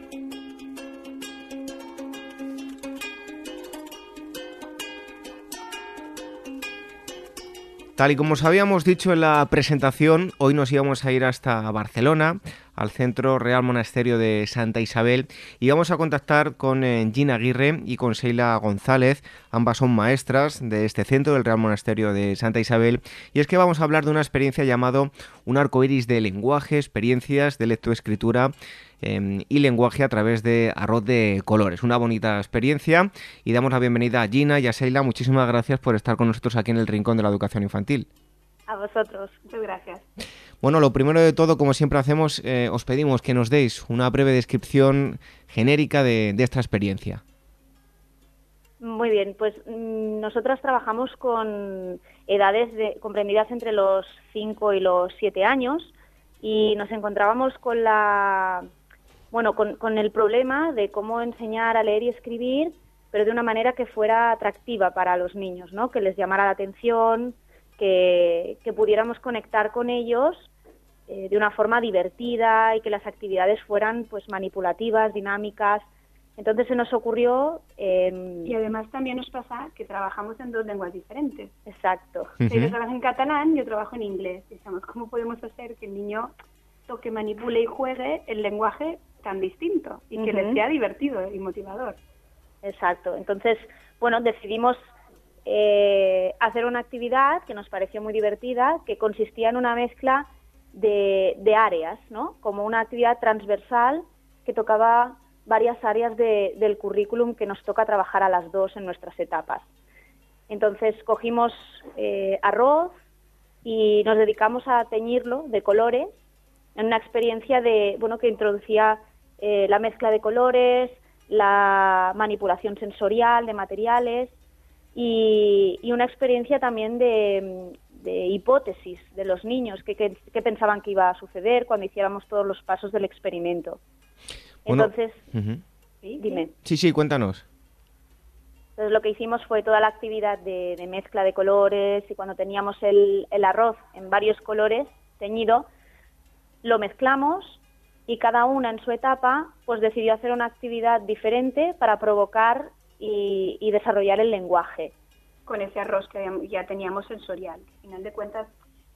Tal y como os habíamos dicho en la presentación, hoy nos íbamos a ir hasta Barcelona, al Centro Real Monasterio de Santa Isabel, y vamos a contactar con eh, Gina Aguirre y con Sheila González. Ambas son maestras de este centro del Real Monasterio de Santa Isabel, y es que vamos a hablar de una experiencia llamado un arco iris de lenguaje, experiencias de lectoescritura Em, y lenguaje a través de arroz de colores. Una bonita experiencia y damos la bienvenida a Gina y a Sheila. Muchísimas gracias por estar con nosotros aquí en el Rincón de la Educación Infantil. A vosotros, muchas gracias. Bueno, lo primero de todo, como siempre hacemos, eh, os pedimos que nos deis una breve descripción genérica de, esta experiencia. Muy bien, pues mm, nosotras trabajamos con edades de, comprendidas entre los 5 y los 7 años y nos encontrábamos con la bueno, con, el problema de cómo enseñar a leer y escribir, pero de una manera que fuera atractiva para los niños, ¿no? Que les llamara la atención, que, pudiéramos conectar con ellos eh, de una forma divertida y que las actividades fueran pues manipulativas, dinámicas. Entonces se nos ocurrió... Em, y además también nos pasa que trabajamos en dos lenguas diferentes. Exacto. Yo trabajo en catalán, yo trabajo en inglés. ¿cómo podemos hacer que el niño toque, manipule y juegue el lenguaje tan distinto y que les sea divertido y motivador. Exacto. Entonces, bueno, decidimos eh, hacer una actividad que nos pareció muy divertida, que consistía en una mezcla de, áreas, ¿no? Como una actividad transversal que tocaba varias áreas del currículum que nos toca trabajar a las dos en nuestras etapas. Entonces cogimos eh, arroz y nos dedicamos a teñirlo de colores en una experiencia de bueno que introducía eh, la mezcla de colores, la manipulación sensorial de materiales y, una experiencia también de, hipótesis de los niños, que, pensaban que iba a suceder cuando hiciéramos todos los pasos del experimento. Entonces, ¿sí? dime. Sí, sí, cuéntanos. Entonces lo que hicimos fue toda la actividad de, mezcla de colores y cuando teníamos el, el arroz en varios colores teñido, lo mezclamos y cada una en su etapa pues decidió hacer una actividad diferente para provocar y, desarrollar el lenguaje. Con ese arroz que ya teníamos sensorial. Al final de cuentas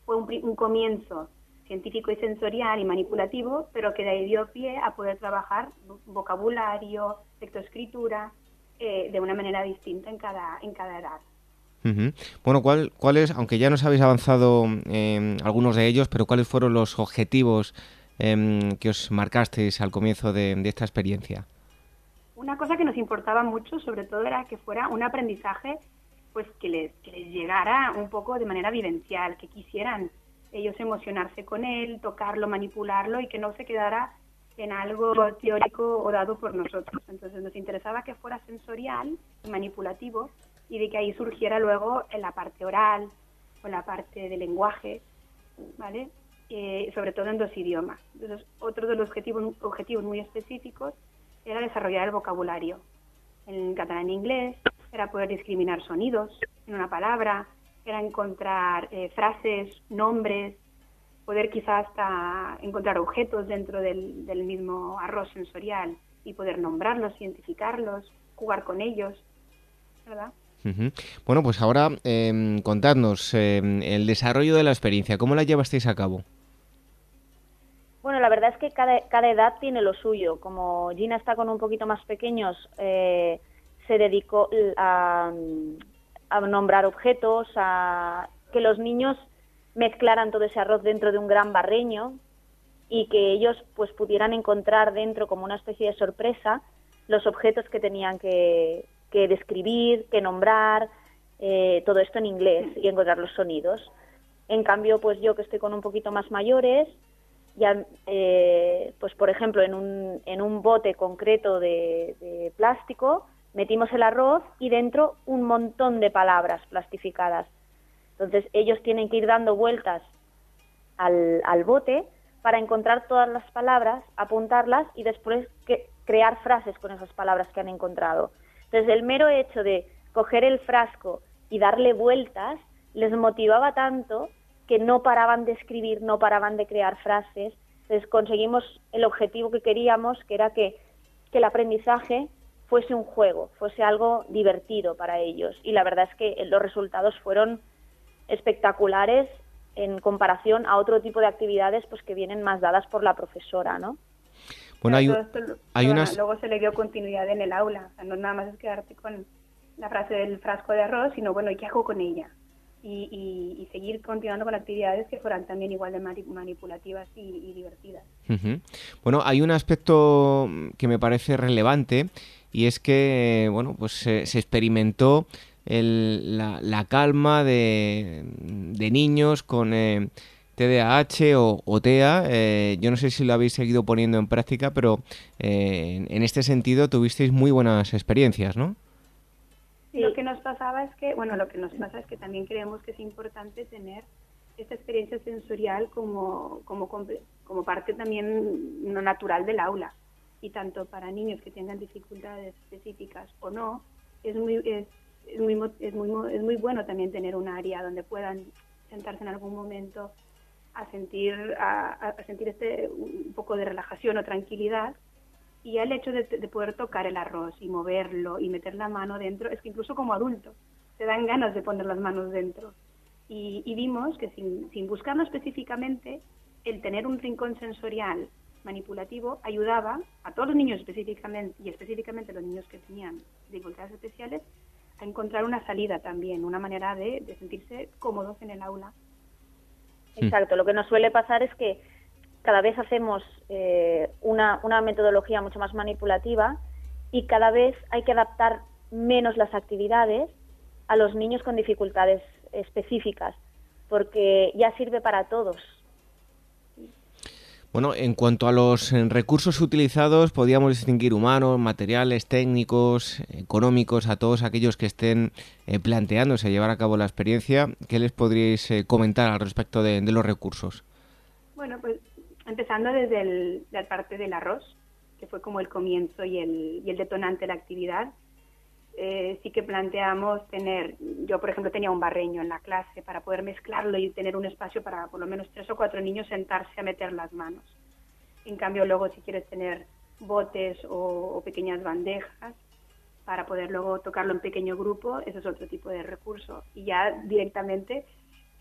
fue un, comienzo científico y sensorial y manipulativo, pero que de ahí dio pie a poder trabajar vocabulario, lectoescritura, eh, de una manera distinta en cada, en cada edad. Bueno, ¿cuál, ¿cuáles, aunque ya nos habéis avanzado en algunos de ellos, pero cuáles fueron los objetivos Em, que os marcasteis al comienzo de, esta experiencia? Una cosa que nos importaba mucho, sobre todo, era que fuera un aprendizaje pues que les, que les llegara un poco de manera vivencial, que quisieran ellos emocionarse con él, tocarlo, manipularlo y que no se quedara en algo teórico o dado por nosotros. Entonces nos interesaba que fuera sensorial y manipulativo y de que ahí surgiera luego en la parte oral o en la parte de lenguaje, ¿vale? Eh, sobre todo en dos idiomas. Entonces, otro de los objetivos, objetivos muy específicos era desarrollar el vocabulario. En catalán e inglés era poder discriminar sonidos en una palabra, era encontrar eh, frases, nombres, poder quizás hasta encontrar objetos dentro del, mismo arroz sensorial y poder nombrarlos, identificarlos, jugar con ellos, ¿verdad? Bueno, pues ahora eh, contadnos eh, el desarrollo de la experiencia, ¿cómo la llevasteis a cabo? Bueno, la verdad es que cada, edad tiene lo suyo. Como Gina está con un poquito más pequeños, eh, se dedicó a, a nombrar objetos, a que los niños mezclaran todo ese arroz dentro de un gran barreño y que ellos pues pudieran encontrar dentro como una especie de sorpresa los objetos que tenían que, que describir, que nombrar, eh, todo esto en inglés y encontrar los sonidos. En cambio, pues yo que estoy con un poquito más mayores, ya, eh, pues por ejemplo, en un, en un bote concreto de, plástico, metimos el arroz y dentro un montón de palabras plastificadas. Entonces ellos tienen que ir dando vueltas al, al bote para encontrar todas las palabras, apuntarlas y después crear frases con esas palabras que han encontrado. Entonces el mero hecho de coger el frasco y darle vueltas les motivaba tanto que no paraban de escribir, no paraban de crear frases. Entonces conseguimos el objetivo que queríamos, que era que, que el aprendizaje fuese un juego, fuese algo divertido para ellos. Y la verdad es que los resultados fueron espectaculares en comparación a otro tipo de actividades pues que vienen más dadas por la profesora, ¿no? Bueno, hay, hay unas... Luego se le dio continuidad en el aula, o sea, no nada más es quedarte con la frase del frasco de arroz, sino bueno, ¿y qué hago con ella? Y, seguir continuando con actividades que fueran también igual de manipulativas y, divertidas. Bueno, hay un aspecto que me parece relevante y es que, bueno, pues se, experimentó el, la, la, calma de, de niños con eh, TDAH o, o TEA. Eh, yo no sé si lo habéis seguido poniendo en práctica, pero eh, en, este sentido tuvisteis muy buenas experiencias, ¿no? Sí. Lo que nos pasaba es que, bueno, lo que nos pasa es que también creemos que es importante tener esta experiencia sensorial como, como, como parte también no natural del aula y tanto para niños que tengan dificultades específicas o no, es muy, es, es muy, es muy, es muy bueno también tener un área donde puedan sentarse en algún momento a sentir, a, a sentir este un poco de relajación o tranquilidad y el hecho de, de, poder tocar el arroz y moverlo y meter la mano dentro, es que incluso como adulto te dan ganas de poner las manos dentro. Y, y vimos que sin, sin buscarlo específicamente, el tener un rincón sensorial manipulativo ayudaba a todos los niños específicamente y específicamente los niños que tenían dificultades especiales a encontrar una salida también, una manera de, de sentirse cómodos en el aula. Exacto, lo que nos suele pasar es que cada vez hacemos eh, una, una metodología mucho más manipulativa y cada vez hay que adaptar menos las actividades a los niños con dificultades específicas, porque ya sirve para todos. Bueno, en cuanto a los eh, recursos utilizados, podríamos distinguir humanos, materiales, técnicos, económicos, a todos aquellos que estén eh, planteándose llevar a cabo la experiencia. ¿Qué les podríais eh, comentar al respecto de, de, los recursos? Bueno, pues empezando desde la parte del arroz, que fue como el comienzo y el, y el detonante de la actividad, eh, sí que planteamos tener, yo por ejemplo tenía un barreño en la clase para poder mezclarlo y tener un espacio para por lo menos tres o cuatro niños sentarse a meter las manos. En cambio luego si quieres tener botes o, o pequeñas bandejas para poder luego tocarlo en pequeño grupo, eso es otro tipo de recurso. Y ya directamente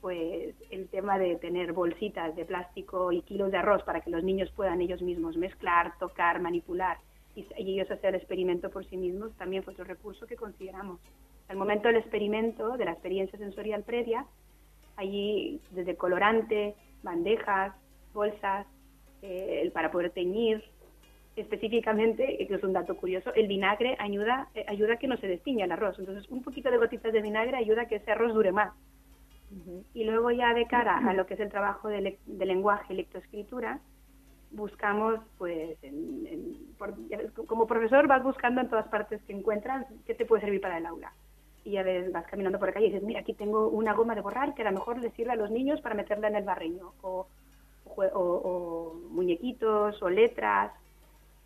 pues el tema de tener bolsitas de plástico y kilos de arroz para que los niños puedan ellos mismos mezclar, tocar, manipular y, ellos hacer el experimento por sí mismos también fue otro recurso que consideramos. Al momento del experimento, de la experiencia sensorial previa, allí desde colorante, bandejas, bolsas, eh, para poder teñir, específicamente, que es un dato curioso, el vinagre ayuda, eh, ayuda a que no se destiña el arroz. Entonces, un poquito de gotitas de vinagre ayuda a que ese arroz dure más. Y luego ya de cara a lo que es el trabajo de, lenguaje y lectoescritura, buscamos, pues, como profesor vas buscando en todas partes que encuentras qué te puede servir para el aula. Y ya ves, vas caminando por la calle y dices, mira, aquí tengo una goma de borrar que a lo mejor le sirve a los niños para meterla en el barreño. O, o muñequitos, o letras,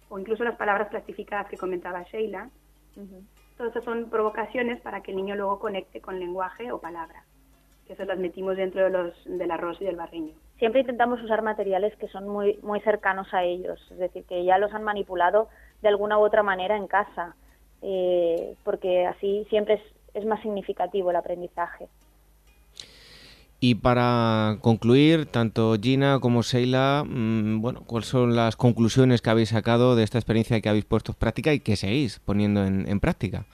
o incluso las palabras clasificadas que comentaba Sheila. Todas esas son provocaciones para que el niño luego conecte con lenguaje o palabra, que eso las metimos dentro de los, del arroz y del barriño. Siempre intentamos usar materiales que son muy, muy cercanos a ellos, es decir, que ya los han manipulado de alguna u otra manera en casa, eh, porque así siempre es, es más significativo el aprendizaje. Y para concluir, tanto Gina como Sheila, mm, bueno, ¿cuáles son las conclusiones que habéis sacado de esta experiencia que habéis puesto en práctica y que seguís poniendo en, práctica?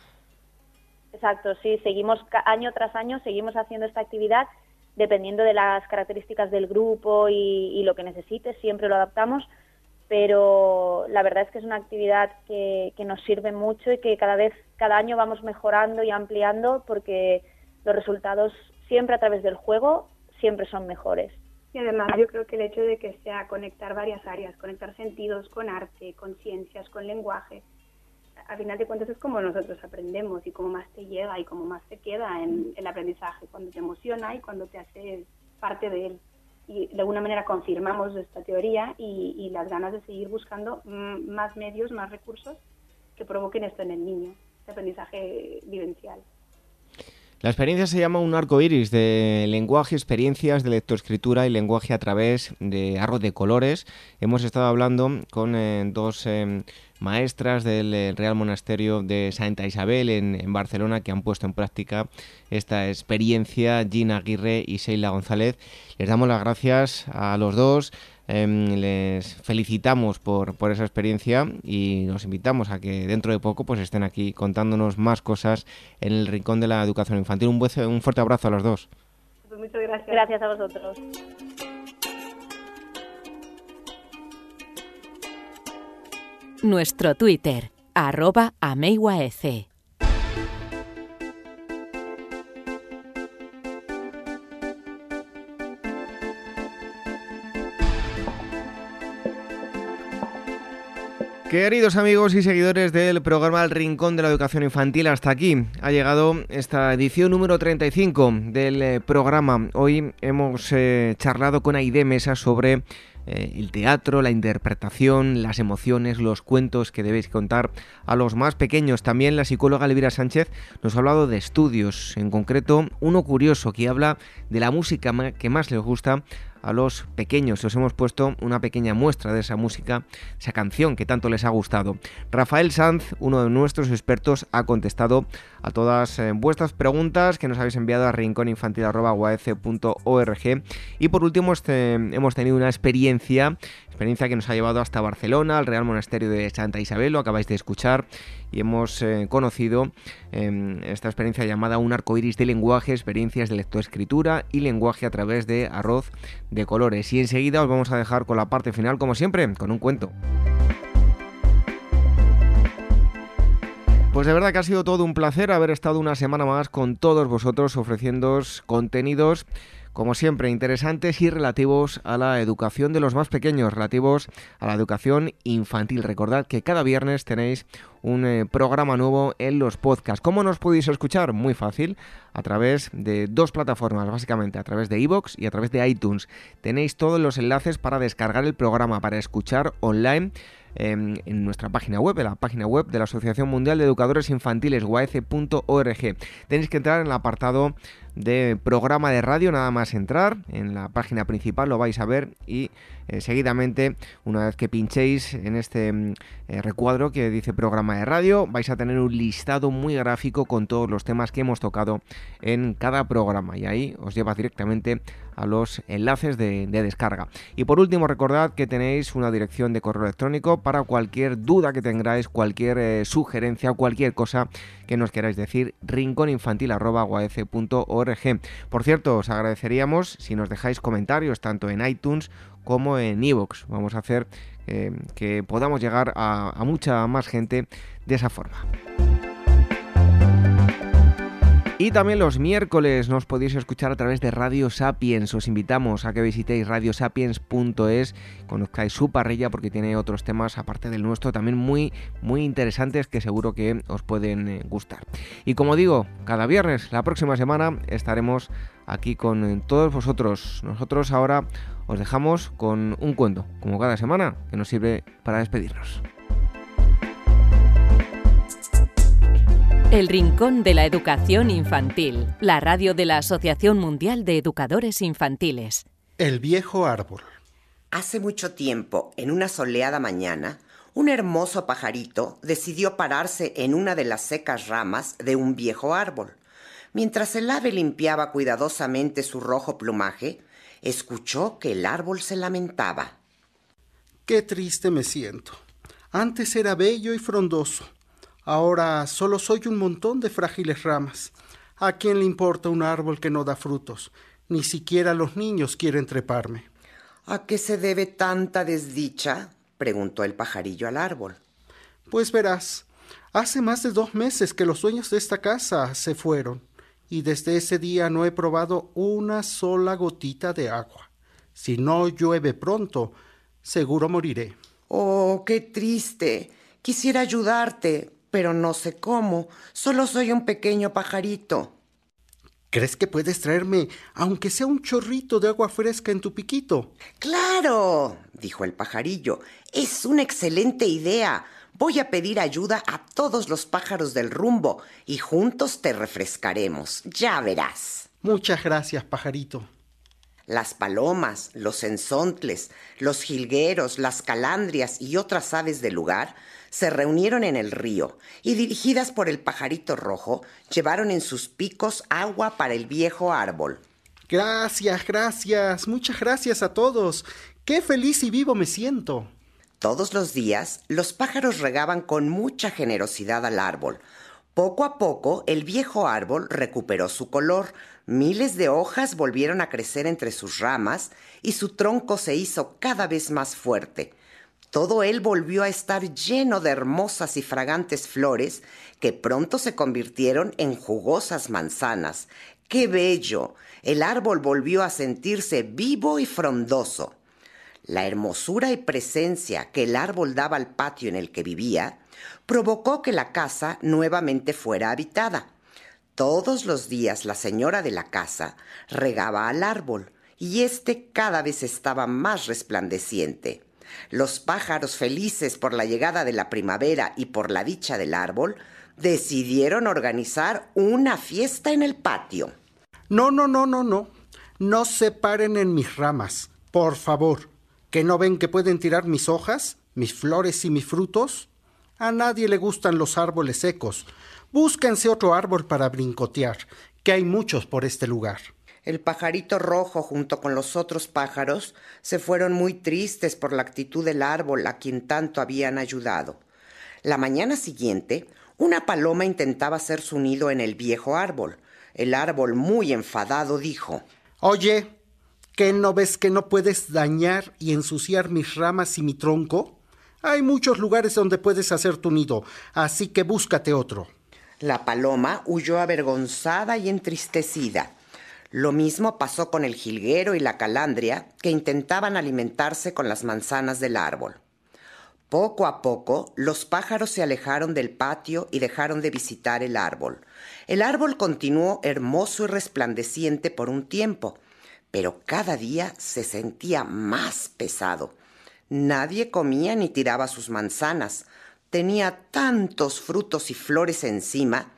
Exacto, sí, seguimos año tras año, seguimos haciendo esta actividad dependiendo de las características del grupo y, lo que necesite, siempre lo adaptamos, pero la verdad es que es una actividad que, que nos sirve mucho y que cada vez, cada año vamos mejorando y ampliando porque los resultados siempre a través del juego, siempre son mejores. Y además yo creo que el hecho de que sea conectar varias áreas, conectar sentidos con arte, con ciencias, con lenguaje, a final de cuentas es como nosotros aprendemos y como más te llega y como más te queda en el aprendizaje, cuando te emociona y cuando te hace parte de él. Y de alguna manera confirmamos esta teoría y, y las ganas de seguir buscando más medios, más recursos que provoquen esto en el niño, este aprendizaje vivencial. La experiencia se llama un arco iris de lenguaje, experiencias de lectoescritura y lenguaje a través de arroz de colores. Hemos estado hablando con eh, dos eh, maestras del eh, Real Monasterio de Santa Isabel en, Barcelona que han puesto en práctica esta experiencia, Gina Aguirre y Sheila González. Les damos las gracias a los dos. Em, les felicitamos por, por, esa experiencia y nos invitamos a que dentro de poco pues estén aquí contándonos más cosas en el rincón de la educación infantil. Un, un fuerte abrazo a los dos. Pues muchas gracias. Gracias a vosotros. Nuestro Twitter, arroba Queridos amigos y seguidores del programa El Rincón de la Educación Infantil, hasta aquí ha llegado esta edición número 35 del eh, programa. Hoy hemos eh, charlado con Aide Mesa sobre eh, el teatro, la interpretación, las emociones, los cuentos que debéis contar a los más pequeños. También la psicóloga Elvira Sánchez nos ha hablado de estudios, en concreto uno curioso que habla de la música que más les gusta a los pequeños. Os hemos puesto una pequeña muestra de esa música, esa canción que tanto les ha gustado. Rafael Sanz, uno de nuestros expertos, ha contestado a todas eh, vuestras preguntas que nos habéis enviado a rincóninfantil.org. Y por último, este, hemos tenido una experiencia experiencia que nos ha llevado hasta Barcelona, al Real Monasterio de Santa Isabel, lo acabáis de escuchar, y hemos eh, conocido em, esta experiencia llamada Un arco iris de lenguaje, experiencias de lectoescritura y lenguaje a través de arroz de colores. Y enseguida os vamos a dejar con la parte final, como siempre, con un cuento. Pues de verdad que ha sido todo un placer haber estado una semana más con todos vosotros ofreciéndoos contenidos como siempre, interesantes y relativos a la educación de los más pequeños, relativos a la educación infantil. Recordad que cada viernes tenéis un eh, programa nuevo en los podcasts. ¿Cómo nos podéis escuchar? Muy fácil, a través de dos plataformas, básicamente, a través de iVoox y a través de iTunes. Tenéis todos los enlaces para descargar el programa, para escuchar online en, nuestra página web, en la página web de la Asociación Mundial de Educadores Infantiles, guaece.org. Tenéis que entrar en el apartado de programa de radio, nada más entrar en la página principal lo vais a ver y eh, seguidamente una vez que pinchéis en este mm, eh, recuadro que dice programa de radio vais a tener un listado muy gráfico con todos los temas que hemos tocado en cada programa y ahí os lleva directamente a los enlaces de, descarga. Y por último, recordad que tenéis una dirección de correo electrónico para cualquier duda que tengáis, cualquier eh, sugerencia, cualquier cosa que nos queráis decir, rincóninfantil.org. Por cierto, os agradeceríamos si nos dejáis comentarios tanto en iTunes como en iVoox. Vamos a hacer eh, que podamos llegar a mucha más gente de esa forma. Y también los miércoles nos podéis escuchar a través de Radio Sapiens. Os invitamos a que visitéis radiosapiens.es, conozcáis su parrilla porque tiene otros temas aparte del nuestro también muy muy interesantes que seguro que os pueden eh, gustar. Y como digo, cada viernes, la próxima semana estaremos aquí con eh, todos vosotros. Nosotros ahora os dejamos con un cuento, como cada semana, que nos sirve para despedirnos. El Rincón de la Educación Infantil, la radio de la Asociación Mundial de Educadores Infantiles. El viejo árbol. Hace mucho tiempo, en una soleada mañana, un hermoso pajarito decidió pararse en una de las secas ramas de un viejo árbol. Mientras el ave limpiaba cuidadosamente su rojo plumaje, escuchó que el árbol se lamentaba. Qué triste me siento. Antes era bello y frondoso Ahora solo soy un montón de frágiles ramas. ¿A quién le importa un árbol que no da frutos? Ni siquiera los niños quieren treparme. ¿A qué se debe tanta desdicha? preguntó el pajarillo al árbol. Pues verás, hace más de dos meses que los dueños de esta casa se fueron, y desde ese día no he probado una sola gotita de agua. Si no llueve pronto, seguro moriré. Oh, qué triste. Quisiera ayudarte, pero no sé cómo. Solo soy un pequeño pajarito. ¿Crees que puedes traerme, aunque sea un chorrito de agua fresca en tu piquito? Claro, dijo el pajarillo. Es una excelente idea. Voy a pedir ayuda a todos los pájaros del rumbo y juntos te refrescaremos. Ya verás. Muchas gracias, pajarito. Las palomas, los enzontles, los jilgueros, las calandrias y otras aves del lugar se reunieron en el río y dirigidas por el pajarito rojo, llevaron en sus picos agua para el viejo árbol. Gracias, gracias, muchas gracias a todos. Qué feliz y vivo me siento. Todos los días los pájaros regaban con mucha generosidad al árbol. Poco a poco el viejo árbol recuperó su color, miles de hojas volvieron a crecer entre sus ramas y su tronco se hizo cada vez más fuerte. Todo él volvió a estar lleno de hermosas y fragantes flores que pronto se convirtieron en jugosas manzanas. ¡Qué bello! El árbol volvió a sentirse vivo y frondoso. La hermosura y presencia que el árbol daba al patio en el que vivía provocó que la casa nuevamente fuera habitada. Todos los días la señora de la casa regaba al árbol y éste cada vez estaba más resplandeciente. Los pájaros felices por la llegada de la primavera y por la dicha del árbol decidieron organizar una fiesta en el patio. No, no, no, no, no. No se paren en mis ramas, por favor. ¿Que no ven que pueden tirar mis hojas, mis flores y mis frutos? A nadie le gustan los árboles secos. Búsquense otro árbol para brincotear, que hay muchos por este lugar. El pajarito rojo junto con los otros pájaros se fueron muy tristes por la actitud del árbol a quien tanto habían ayudado. La mañana siguiente, una paloma intentaba hacer su nido en el viejo árbol. El árbol, muy enfadado, dijo Oye, ¿qué no ves que no puedes dañar y ensuciar mis ramas y mi tronco? Hay muchos lugares donde puedes hacer tu nido, así que búscate otro. La paloma huyó avergonzada y entristecida. Lo mismo pasó con el jilguero y la calandria, que intentaban alimentarse con las manzanas del árbol. Poco a poco, los pájaros se alejaron del patio y dejaron de visitar el árbol. El árbol continuó hermoso y resplandeciente por un tiempo, pero cada día se sentía más pesado. Nadie comía ni tiraba sus manzanas. Tenía tantos frutos y flores encima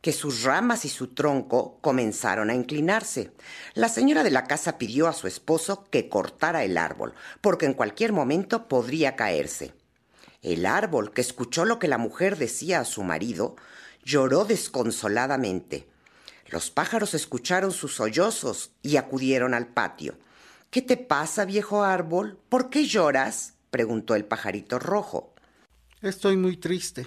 que sus ramas y su tronco comenzaron a inclinarse. La señora de la casa pidió a su esposo que cortara el árbol, porque en cualquier momento podría caerse. El árbol, que escuchó lo que la mujer decía a su marido, lloró desconsoladamente. Los pájaros escucharon sus sollozos y acudieron al patio. ¿Qué te pasa, viejo árbol? ¿Por qué lloras? preguntó el pajarito rojo. Estoy muy triste,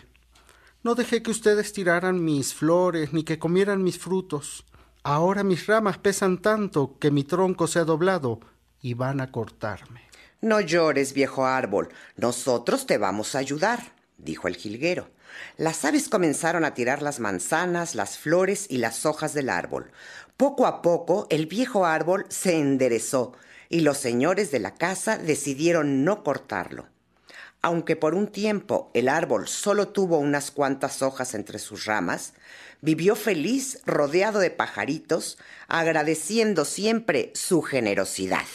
no dejé que ustedes tiraran mis flores ni que comieran mis frutos. Ahora mis ramas pesan tanto que mi tronco se ha doblado y van a cortarme. No llores, viejo árbol, nosotros te vamos a ayudar, dijo el jilguero. Las aves comenzaron a tirar las manzanas, las flores y las hojas del árbol. Poco a poco el viejo árbol se enderezó y los señores de la casa decidieron no cortarlo. Aunque por un tiempo el árbol solo tuvo unas cuantas hojas entre sus ramas, vivió feliz rodeado de pajaritos, agradeciendo siempre su generosidad.